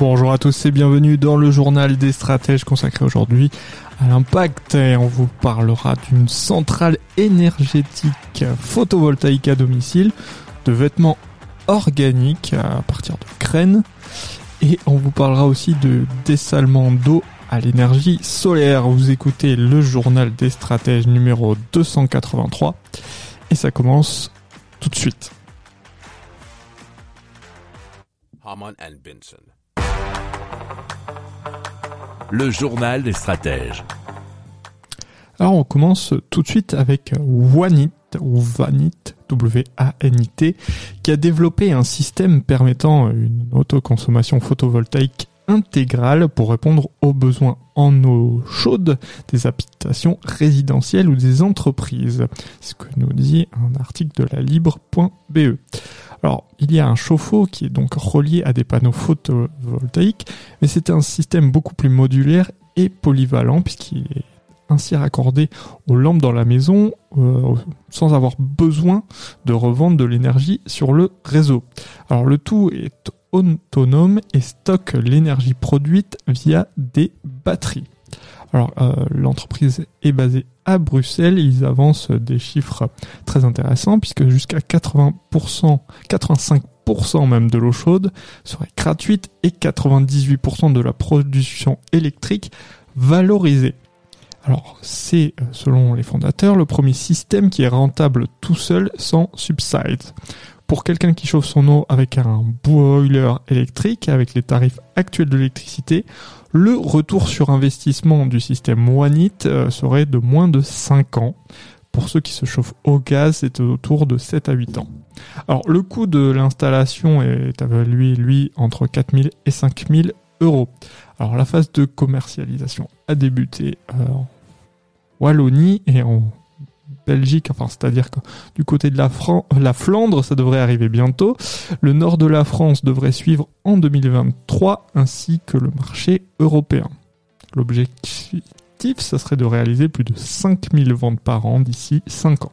Bonjour à tous et bienvenue dans le journal des stratèges consacré aujourd'hui à l'impact on vous parlera d'une centrale énergétique photovoltaïque à domicile, de vêtements organiques à partir de graines et on vous parlera aussi de dessalement d'eau à l'énergie solaire. Vous écoutez le journal des stratèges numéro 283 et ça commence tout de suite. Le journal des stratèges. Alors on commence tout de suite avec Wanit ou Vanit, W-A-N-I-T, qui a développé un système permettant une autoconsommation photovoltaïque intégrale pour répondre aux besoins en eau chaude des habitations résidentielles ou des entreprises. C'est ce que nous dit un article de la libre.be. Alors, il y a un chauffe-eau qui est donc relié à des panneaux photovoltaïques, mais c'est un système beaucoup plus modulaire et polyvalent puisqu'il est ainsi raccordé aux lampes dans la maison euh, sans avoir besoin de revendre de l'énergie sur le réseau. Alors le tout est autonome et stocke l'énergie produite via des batteries. Alors euh, l'entreprise est basée à Bruxelles, ils avancent des chiffres très intéressants puisque jusqu'à 80%, 85% même de l'eau chaude serait gratuite et 98% de la production électrique valorisée. Alors c'est, euh, selon les fondateurs, le premier système qui est rentable tout seul sans subside. Pour quelqu'un qui chauffe son eau avec un boiler électrique, avec les tarifs actuels de l'électricité, le retour sur investissement du système Wanit euh, serait de moins de 5 ans. Pour ceux qui se chauffent au gaz, c'est autour de 7 à 8 ans. Alors le coût de l'installation est évalué, lui, entre 4000 et 5000 euros. Alors la phase de commercialisation a débuté euh, en Wallonie et en Belgique, enfin c'est-à-dire que du côté de la, la Flandre, ça devrait arriver bientôt. Le nord de la France devrait suivre en 2023, ainsi que le marché européen. L'objectif, ça serait de réaliser plus de 5000 ventes par an d'ici 5 ans.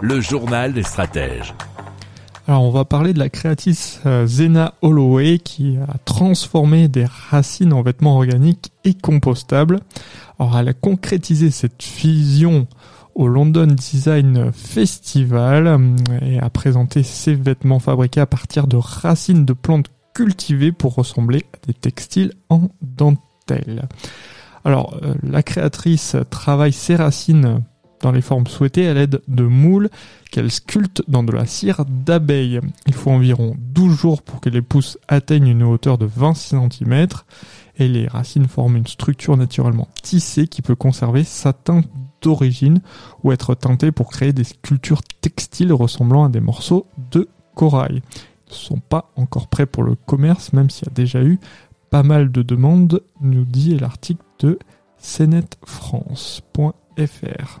Le journal des stratèges. Alors on va parler de la créatrice euh, Zena Holloway qui a transformé des racines en vêtements organiques et compostables. Alors elle a concrétisé cette fusion au London Design Festival euh, et a présenté ses vêtements fabriqués à partir de racines de plantes cultivées pour ressembler à des textiles en dentelle. Alors euh, la créatrice travaille ses racines dans les formes souhaitées à l'aide de moules qu'elle sculpte dans de la cire d'abeille. Il faut environ 12 jours pour que les pousses atteignent une hauteur de 20 cm et les racines forment une structure naturellement tissée qui peut conserver sa teinte d'origine ou être teintée pour créer des sculptures textiles ressemblant à des morceaux de corail. Ils ne sont pas encore prêts pour le commerce même s'il y a déjà eu pas mal de demandes, nous dit l'article de cnetfrance.fr.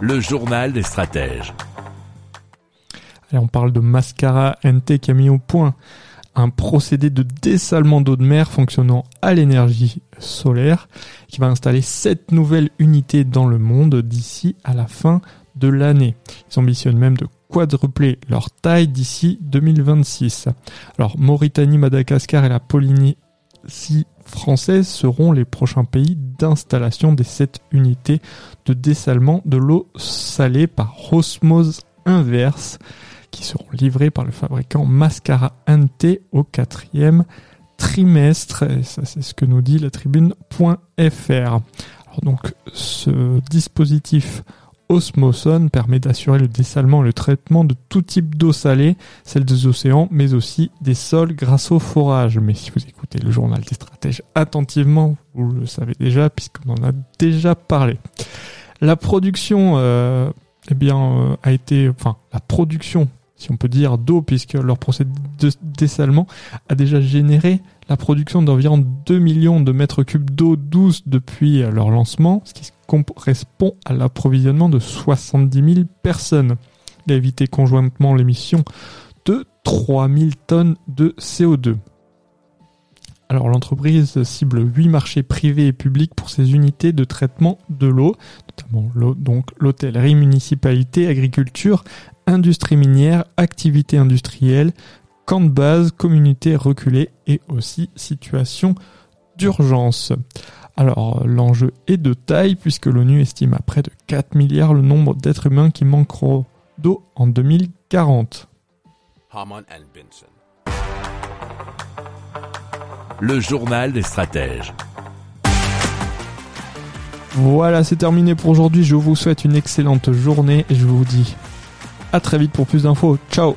Le journal des stratèges. Et on parle de Mascara NT qui a mis au point un procédé de dessalement d'eau de mer fonctionnant à l'énergie solaire qui va installer sept nouvelles unités dans le monde d'ici à la fin de l'année. Ils ambitionnent même de quadrupler leur taille d'ici 2026. Alors Mauritanie, Madagascar et la Polynésie française seront les prochains pays d'installation des sept unités de dessalement de l'eau salée par osmose inverse qui seront livrées par le fabricant Mascara NT au quatrième trimestre. Et ça, c'est ce que nous dit la tribune.fr. Alors donc, ce dispositif Osmoson permet d'assurer le dessalement et le traitement de tout type d'eau salée, celle des océans, mais aussi des sols grâce au forage. Mais si vous écoutez le journal des stratèges attentivement, vous le savez déjà, puisqu'on en a déjà parlé. La production, euh, eh bien, euh, a été, enfin, la production, si on peut dire, d'eau, puisque leur procédé de dessalement a déjà généré la production d'environ 2 millions de mètres cubes d'eau douce depuis leur lancement, ce qui correspond à l'approvisionnement de 70 000 personnes. Il a évité conjointement l'émission de 3000 tonnes de CO2. Alors l'entreprise cible 8 marchés privés et publics pour ses unités de traitement de l'eau, notamment l'hôtellerie, municipalité, agriculture, industrie minière, activité industrielle, camp de base, communauté reculée et aussi situation d'urgence. Alors l'enjeu est de taille puisque l'ONU estime à près de 4 milliards le nombre d'êtres humains qui manqueront d'eau en 2040. Le journal des stratèges. Voilà, c'est terminé pour aujourd'hui. Je vous souhaite une excellente journée et je vous dis à très vite pour plus d'infos. Ciao